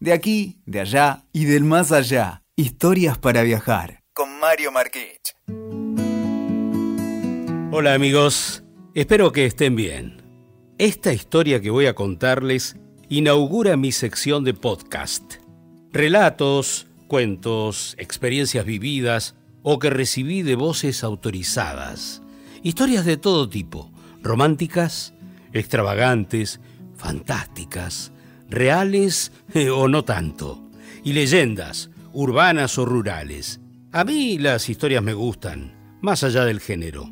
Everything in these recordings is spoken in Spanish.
De aquí, de allá y del más allá. Historias para viajar. Con Mario Marquich. Hola amigos, espero que estén bien. Esta historia que voy a contarles inaugura mi sección de podcast. Relatos, cuentos, experiencias vividas o que recibí de voces autorizadas. Historias de todo tipo, románticas, extravagantes, fantásticas, reales o no tanto, y leyendas, urbanas o rurales. A mí las historias me gustan, más allá del género.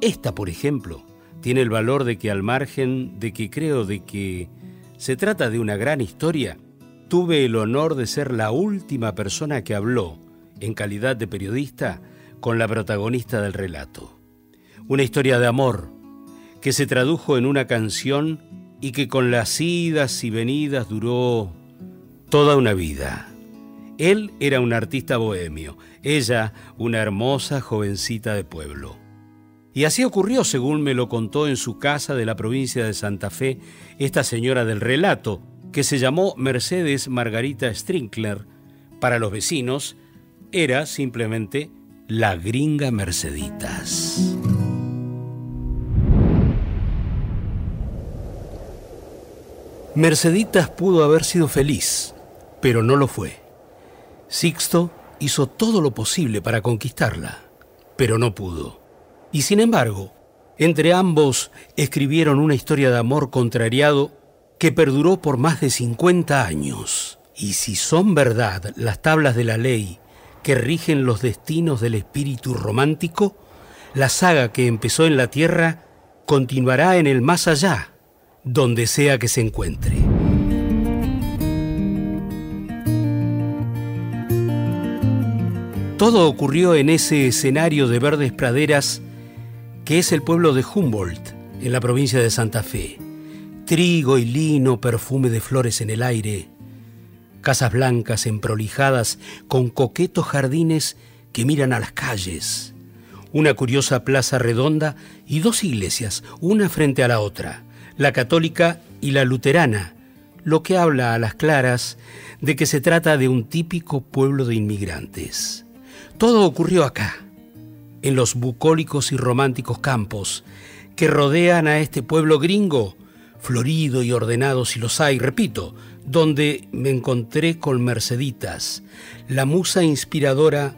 Esta, por ejemplo, tiene el valor de que al margen de que creo de que se trata de una gran historia, tuve el honor de ser la última persona que habló, en calidad de periodista, con la protagonista del relato. Una historia de amor que se tradujo en una canción y que con las idas y venidas duró toda una vida. Él era un artista bohemio, ella una hermosa jovencita de pueblo. Y así ocurrió, según me lo contó en su casa de la provincia de Santa Fe, esta señora del relato, que se llamó Mercedes Margarita Strinkler. Para los vecinos, era simplemente la gringa Merceditas. Merceditas pudo haber sido feliz, pero no lo fue. Sixto hizo todo lo posible para conquistarla, pero no pudo. Y sin embargo, entre ambos escribieron una historia de amor contrariado que perduró por más de 50 años. Y si son verdad las tablas de la ley que rigen los destinos del espíritu romántico, la saga que empezó en la tierra continuará en el más allá, donde sea que se encuentre. Todo ocurrió en ese escenario de verdes praderas que es el pueblo de Humboldt, en la provincia de Santa Fe. Trigo y lino, perfume de flores en el aire, casas blancas emprolijadas con coquetos jardines que miran a las calles, una curiosa plaza redonda y dos iglesias, una frente a la otra, la católica y la luterana, lo que habla a las claras de que se trata de un típico pueblo de inmigrantes. Todo ocurrió acá, en los bucólicos y románticos campos que rodean a este pueblo gringo, florido y ordenado si los hay, repito, donde me encontré con Merceditas, la musa inspiradora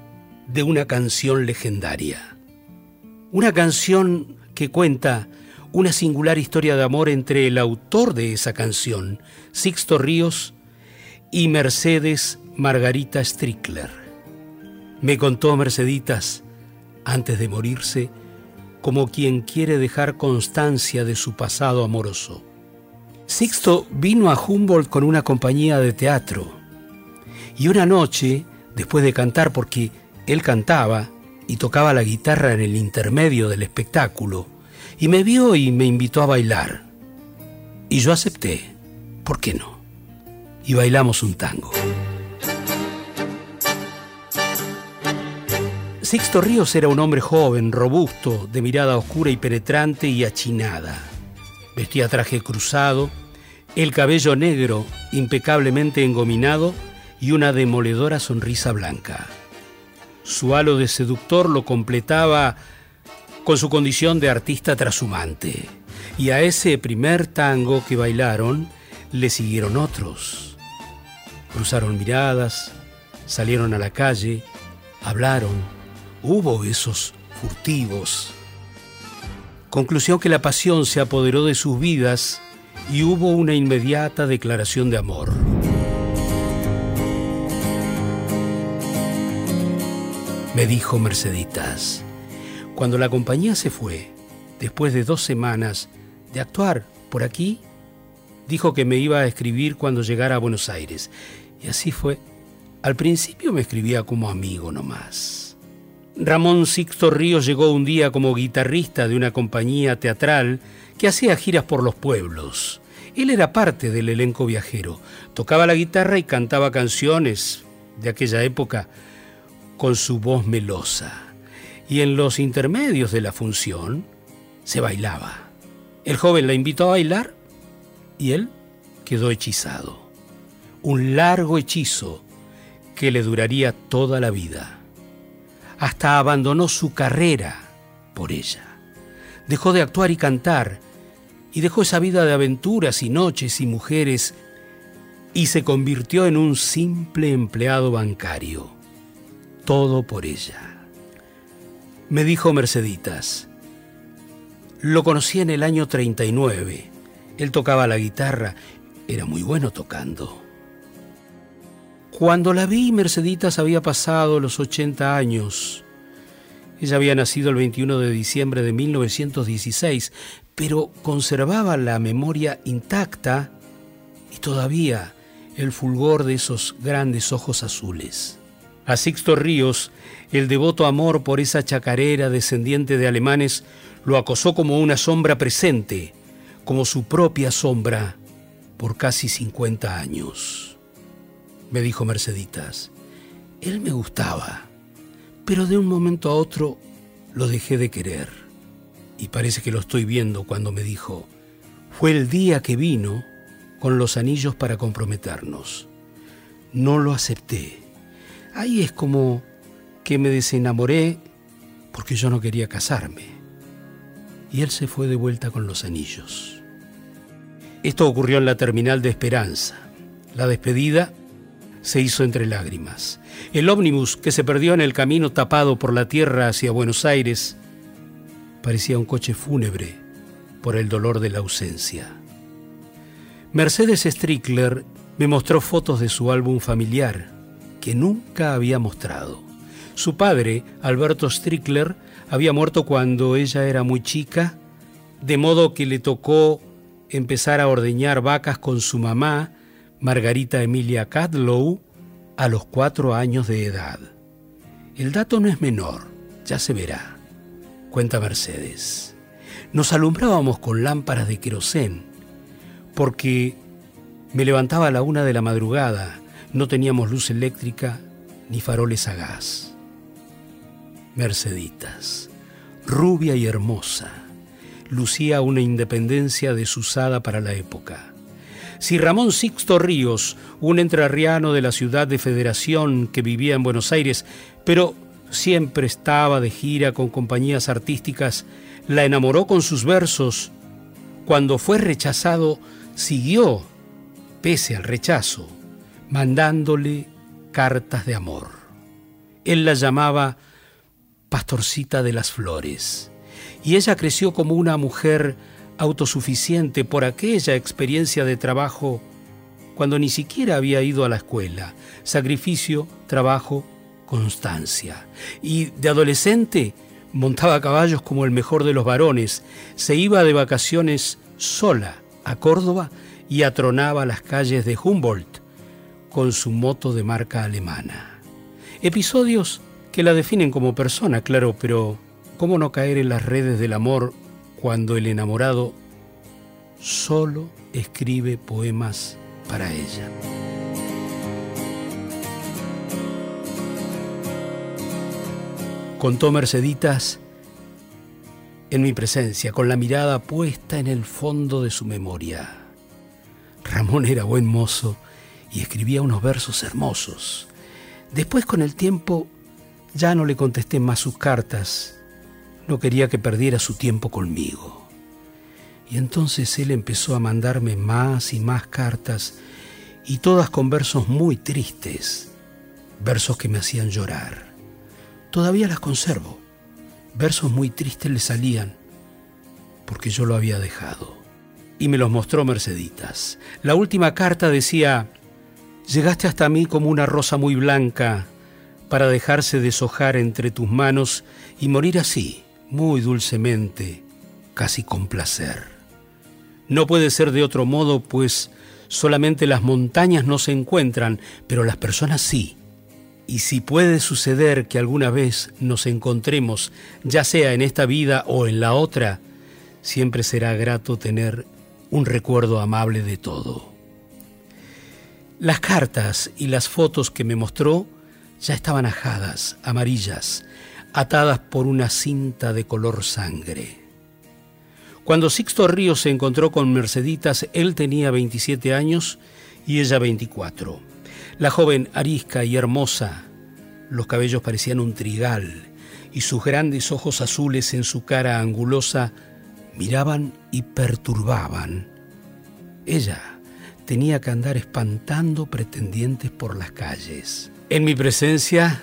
de una canción legendaria. Una canción que cuenta una singular historia de amor entre el autor de esa canción, Sixto Ríos, y Mercedes Margarita Strickler. Me contó Merceditas antes de morirse, como quien quiere dejar constancia de su pasado amoroso. Sixto vino a Humboldt con una compañía de teatro y una noche, después de cantar, porque él cantaba y tocaba la guitarra en el intermedio del espectáculo, y me vio y me invitó a bailar. Y yo acepté, ¿por qué no? Y bailamos un tango. Sixto Ríos era un hombre joven, robusto, de mirada oscura y penetrante y achinada. Vestía traje cruzado, el cabello negro impecablemente engominado y una demoledora sonrisa blanca. Su halo de seductor lo completaba con su condición de artista trashumante. Y a ese primer tango que bailaron le siguieron otros. Cruzaron miradas, salieron a la calle, hablaron, Hubo besos furtivos. Conclusión que la pasión se apoderó de sus vidas y hubo una inmediata declaración de amor. Me dijo Merceditas, cuando la compañía se fue, después de dos semanas de actuar por aquí, dijo que me iba a escribir cuando llegara a Buenos Aires. Y así fue. Al principio me escribía como amigo nomás. Ramón Sixto Ríos llegó un día como guitarrista de una compañía teatral que hacía giras por los pueblos. Él era parte del elenco viajero, tocaba la guitarra y cantaba canciones de aquella época con su voz melosa. Y en los intermedios de la función se bailaba. El joven la invitó a bailar y él quedó hechizado. un largo hechizo que le duraría toda la vida. Hasta abandonó su carrera por ella. Dejó de actuar y cantar, y dejó esa vida de aventuras y noches y mujeres, y se convirtió en un simple empleado bancario. Todo por ella. Me dijo Merceditas, lo conocí en el año 39. Él tocaba la guitarra, era muy bueno tocando. Cuando la vi, Merceditas había pasado los 80 años. Ella había nacido el 21 de diciembre de 1916, pero conservaba la memoria intacta y todavía el fulgor de esos grandes ojos azules. A Sixto Ríos, el devoto amor por esa chacarera descendiente de alemanes lo acosó como una sombra presente, como su propia sombra, por casi 50 años. Me dijo Merceditas, él me gustaba, pero de un momento a otro lo dejé de querer. Y parece que lo estoy viendo cuando me dijo, fue el día que vino con los anillos para comprometernos. No lo acepté. Ahí es como que me desenamoré porque yo no quería casarme y él se fue de vuelta con los anillos. Esto ocurrió en la terminal de Esperanza. La despedida se hizo entre lágrimas. El ómnibus que se perdió en el camino tapado por la tierra hacia Buenos Aires parecía un coche fúnebre por el dolor de la ausencia. Mercedes Strickler me mostró fotos de su álbum familiar que nunca había mostrado. Su padre, Alberto Strickler, había muerto cuando ella era muy chica, de modo que le tocó empezar a ordeñar vacas con su mamá, Margarita Emilia Cadlow, a los cuatro años de edad. El dato no es menor, ya se verá, cuenta Mercedes. Nos alumbrábamos con lámparas de querosén, porque me levantaba a la una de la madrugada, no teníamos luz eléctrica ni faroles a gas. Merceditas, rubia y hermosa, lucía una independencia desusada para la época. Si Ramón Sixto Ríos, un entrerriano de la ciudad de Federación que vivía en Buenos Aires, pero siempre estaba de gira con compañías artísticas, la enamoró con sus versos, cuando fue rechazado, siguió, pese al rechazo, mandándole cartas de amor. Él la llamaba pastorcita de las flores. Y ella creció como una mujer autosuficiente por aquella experiencia de trabajo cuando ni siquiera había ido a la escuela. Sacrificio, trabajo, constancia. Y de adolescente montaba caballos como el mejor de los varones. Se iba de vacaciones sola a Córdoba y atronaba las calles de Humboldt con su moto de marca alemana. Episodios que la definen como persona, claro, pero ¿cómo no caer en las redes del amor cuando el enamorado solo escribe poemas para ella? Contó Merceditas en mi presencia, con la mirada puesta en el fondo de su memoria. Ramón era buen mozo y escribía unos versos hermosos. Después, con el tiempo, ya no le contesté más sus cartas. No quería que perdiera su tiempo conmigo. Y entonces él empezó a mandarme más y más cartas, y todas con versos muy tristes, versos que me hacían llorar. Todavía las conservo. Versos muy tristes le salían, porque yo lo había dejado. Y me los mostró Merceditas. La última carta decía, llegaste hasta mí como una rosa muy blanca, para dejarse deshojar entre tus manos y morir así, muy dulcemente, casi con placer. No puede ser de otro modo, pues solamente las montañas no se encuentran, pero las personas sí. Y si puede suceder que alguna vez nos encontremos, ya sea en esta vida o en la otra, siempre será grato tener un recuerdo amable de todo. Las cartas y las fotos que me mostró ya estaban ajadas, amarillas, atadas por una cinta de color sangre. Cuando Sixto Ríos se encontró con Merceditas, él tenía 27 años y ella 24. La joven arisca y hermosa, los cabellos parecían un trigal y sus grandes ojos azules en su cara angulosa miraban y perturbaban. Ella tenía que andar espantando pretendientes por las calles. En mi presencia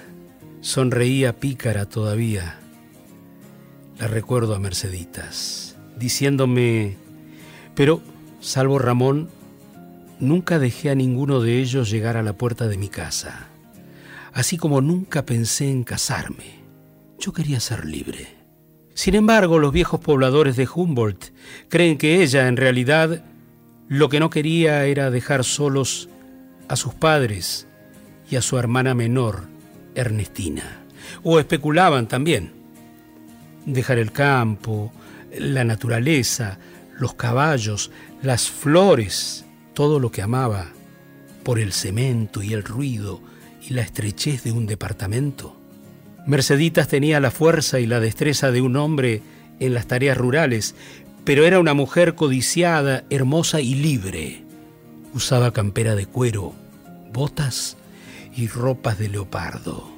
sonreía pícara todavía. La recuerdo a Merceditas, diciéndome, pero, salvo Ramón, nunca dejé a ninguno de ellos llegar a la puerta de mi casa, así como nunca pensé en casarme. Yo quería ser libre. Sin embargo, los viejos pobladores de Humboldt creen que ella, en realidad, lo que no quería era dejar solos a sus padres y a su hermana menor, Ernestina. O especulaban también. Dejar el campo, la naturaleza, los caballos, las flores, todo lo que amaba, por el cemento y el ruido y la estrechez de un departamento. Merceditas tenía la fuerza y la destreza de un hombre en las tareas rurales, pero era una mujer codiciada, hermosa y libre. Usaba campera de cuero, botas y ropas de leopardo.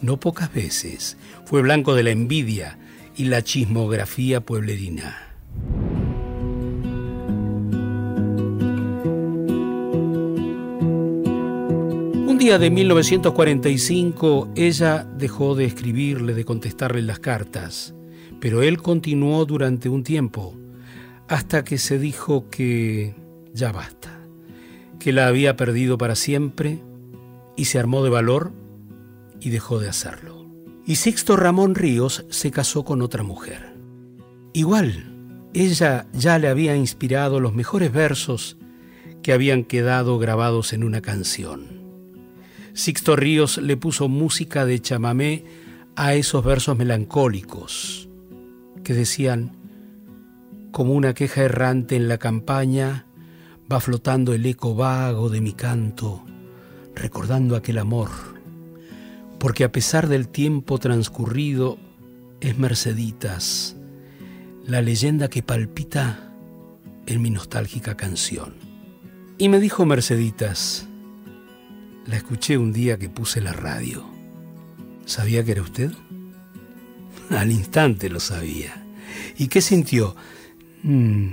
No pocas veces fue blanco de la envidia y la chismografía pueblerina. Un día de 1945 ella dejó de escribirle, de contestarle las cartas, pero él continuó durante un tiempo, hasta que se dijo que ya basta, que la había perdido para siempre y se armó de valor y dejó de hacerlo. Y Sixto Ramón Ríos se casó con otra mujer. Igual, ella ya le había inspirado los mejores versos que habían quedado grabados en una canción. Sixto Ríos le puso música de chamamé a esos versos melancólicos que decían, como una queja errante en la campaña, va flotando el eco vago de mi canto, recordando aquel amor, porque a pesar del tiempo transcurrido, es Merceditas, la leyenda que palpita en mi nostálgica canción. Y me dijo Merceditas, la escuché un día que puse la radio. ¿Sabía que era usted? Al instante lo sabía. ¿Y qué sintió? Mm,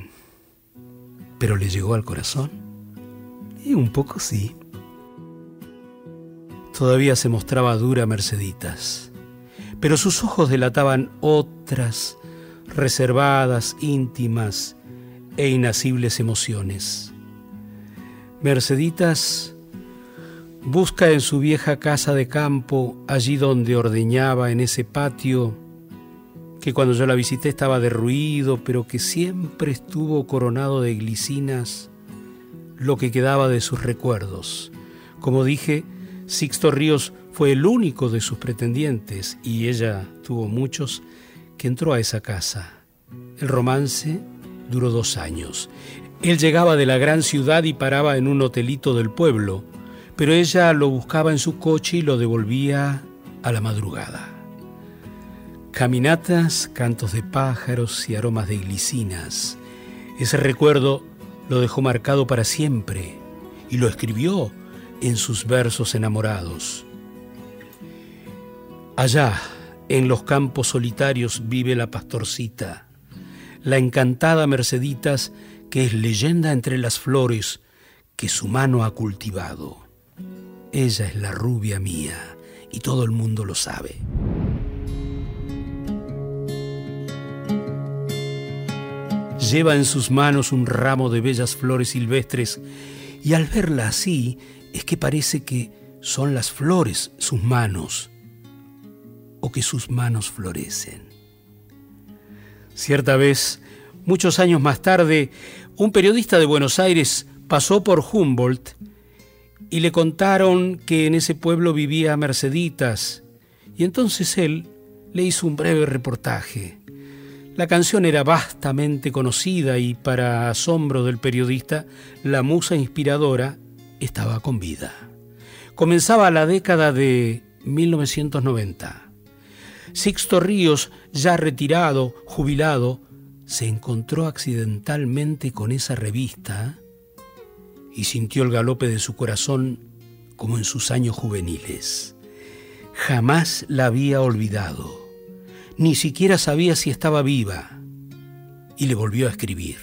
¿Pero le llegó al corazón? Y un poco sí. Todavía se mostraba dura Merceditas, pero sus ojos delataban otras, reservadas, íntimas e inacibles emociones. Merceditas Busca en su vieja casa de campo, allí donde ordeñaba en ese patio, que cuando yo la visité estaba derruido, pero que siempre estuvo coronado de glicinas, lo que quedaba de sus recuerdos. Como dije, Sixto Ríos fue el único de sus pretendientes, y ella tuvo muchos, que entró a esa casa. El romance duró dos años. Él llegaba de la gran ciudad y paraba en un hotelito del pueblo, pero ella lo buscaba en su coche y lo devolvía a la madrugada. Caminatas, cantos de pájaros y aromas de glicinas. Ese recuerdo lo dejó marcado para siempre y lo escribió en sus versos enamorados. Allá, en los campos solitarios, vive la pastorcita, la encantada Merceditas, que es leyenda entre las flores que su mano ha cultivado. Ella es la rubia mía y todo el mundo lo sabe. Lleva en sus manos un ramo de bellas flores silvestres y al verla así es que parece que son las flores sus manos o que sus manos florecen. Cierta vez, muchos años más tarde, un periodista de Buenos Aires pasó por Humboldt y le contaron que en ese pueblo vivía Merceditas, y entonces él le hizo un breve reportaje. La canción era vastamente conocida y para asombro del periodista, la musa inspiradora estaba con vida. Comenzaba la década de 1990. Sixto Ríos, ya retirado, jubilado, se encontró accidentalmente con esa revista y sintió el galope de su corazón como en sus años juveniles. Jamás la había olvidado, ni siquiera sabía si estaba viva, y le volvió a escribir.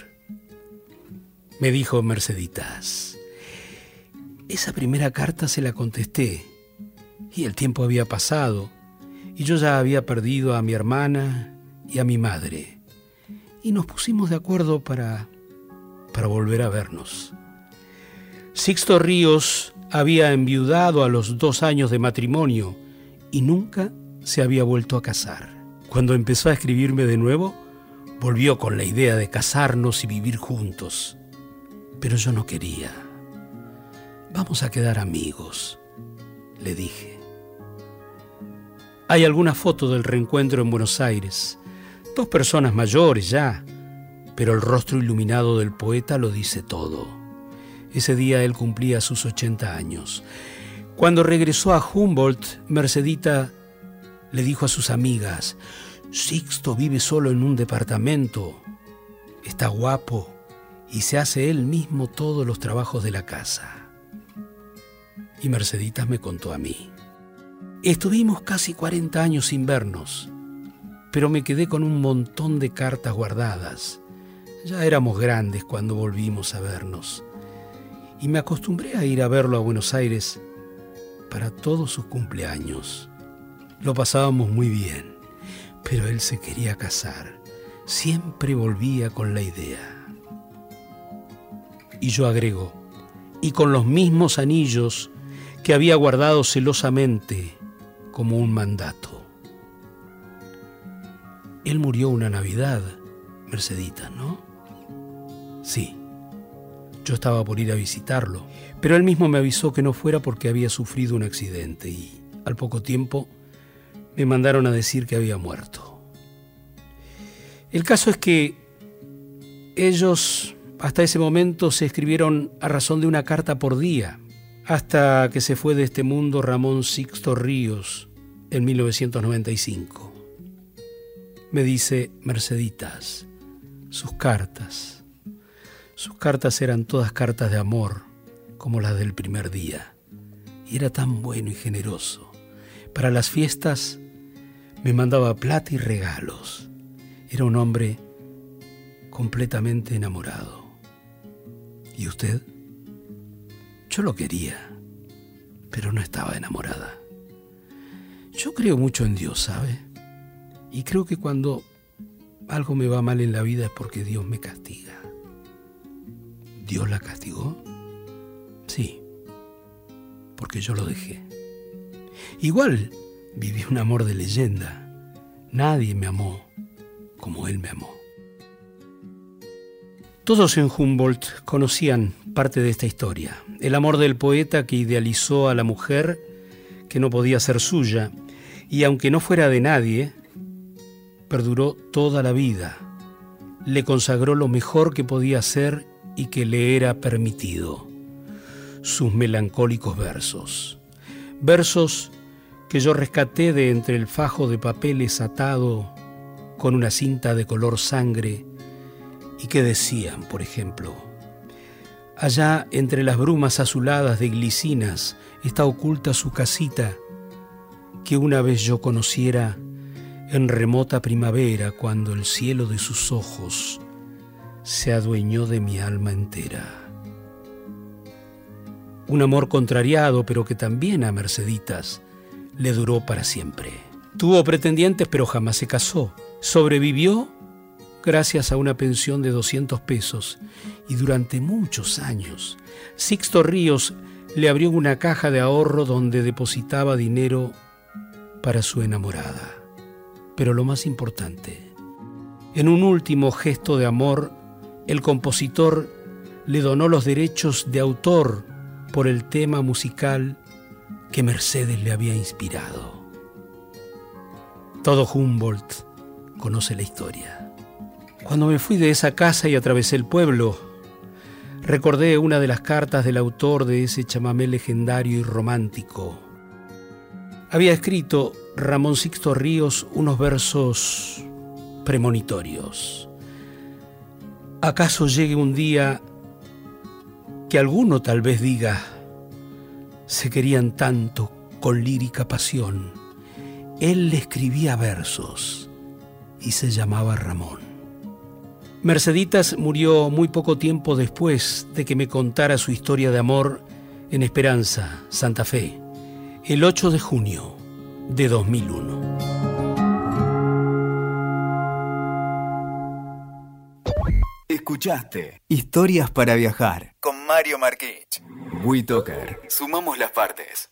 Me dijo Merceditas, esa primera carta se la contesté, y el tiempo había pasado, y yo ya había perdido a mi hermana y a mi madre, y nos pusimos de acuerdo para, para volver a vernos. Sixto Ríos había enviudado a los dos años de matrimonio y nunca se había vuelto a casar. Cuando empezó a escribirme de nuevo, volvió con la idea de casarnos y vivir juntos. Pero yo no quería. Vamos a quedar amigos, le dije. Hay alguna foto del reencuentro en Buenos Aires. Dos personas mayores ya, pero el rostro iluminado del poeta lo dice todo. Ese día él cumplía sus 80 años. Cuando regresó a Humboldt, Mercedita le dijo a sus amigas, Sixto vive solo en un departamento, está guapo y se hace él mismo todos los trabajos de la casa. Y Merceditas me contó a mí. Estuvimos casi 40 años sin vernos, pero me quedé con un montón de cartas guardadas. Ya éramos grandes cuando volvimos a vernos y me acostumbré a ir a verlo a Buenos Aires para todos sus cumpleaños. Lo pasábamos muy bien, pero él se quería casar. Siempre volvía con la idea. Y yo agrego, y con los mismos anillos que había guardado celosamente como un mandato. Él murió una Navidad, Mercedita, ¿no? Sí. Yo estaba por ir a visitarlo, pero él mismo me avisó que no fuera porque había sufrido un accidente y al poco tiempo me mandaron a decir que había muerto. El caso es que ellos hasta ese momento se escribieron a razón de una carta por día, hasta que se fue de este mundo Ramón Sixto Ríos en 1995. Me dice Merceditas, sus cartas, sus cartas eran todas cartas de amor, como las del primer día. Y era tan bueno y generoso. Para las fiestas me mandaba plata y regalos. Era un hombre completamente enamorado. ¿Y usted? Yo lo quería, pero no estaba enamorada. Yo creo mucho en Dios, ¿sabe? Y creo que cuando algo me va mal en la vida es porque Dios me castiga. ¿Dios la castigó? Sí, porque yo lo dejé. Igual viví un amor de leyenda. Nadie me amó como él me amó. Todos en Humboldt conocían parte de esta historia. El amor del poeta que idealizó a la mujer que no podía ser suya y aunque no fuera de nadie, perduró toda la vida. Le consagró lo mejor que podía ser y que le era permitido. Sus melancólicos versos. Versos que yo rescaté de entre el fajo de papeles atado con una cinta de color sangre y que decían, por ejemplo, allá entre las brumas azuladas de glicinas está oculta su casita que una vez yo conociera en remota primavera cuando el cielo de sus ojos se adueñó de mi alma entera. Un amor contrariado, pero que también a Merceditas le duró para siempre. Tuvo pretendientes, pero jamás se casó. Sobrevivió gracias a una pensión de 200 pesos y durante muchos años Sixto Ríos le abrió una caja de ahorro donde depositaba dinero para su enamorada. Pero lo más importante, en un último gesto de amor, el compositor le donó los derechos de autor por el tema musical que Mercedes le había inspirado. Todo Humboldt conoce la historia. Cuando me fui de esa casa y atravesé el pueblo, recordé una de las cartas del autor de ese chamamé legendario y romántico. Había escrito Ramón Sixto Ríos unos versos premonitorios. ¿Acaso llegue un día que alguno tal vez diga, se querían tanto con lírica pasión. Él le escribía versos y se llamaba Ramón. Merceditas murió muy poco tiempo después de que me contara su historia de amor en Esperanza, Santa Fe, el 8 de junio de 2001. Escuchaste Historias para Viajar con Mario Marquich. WeToker. Sumamos las partes.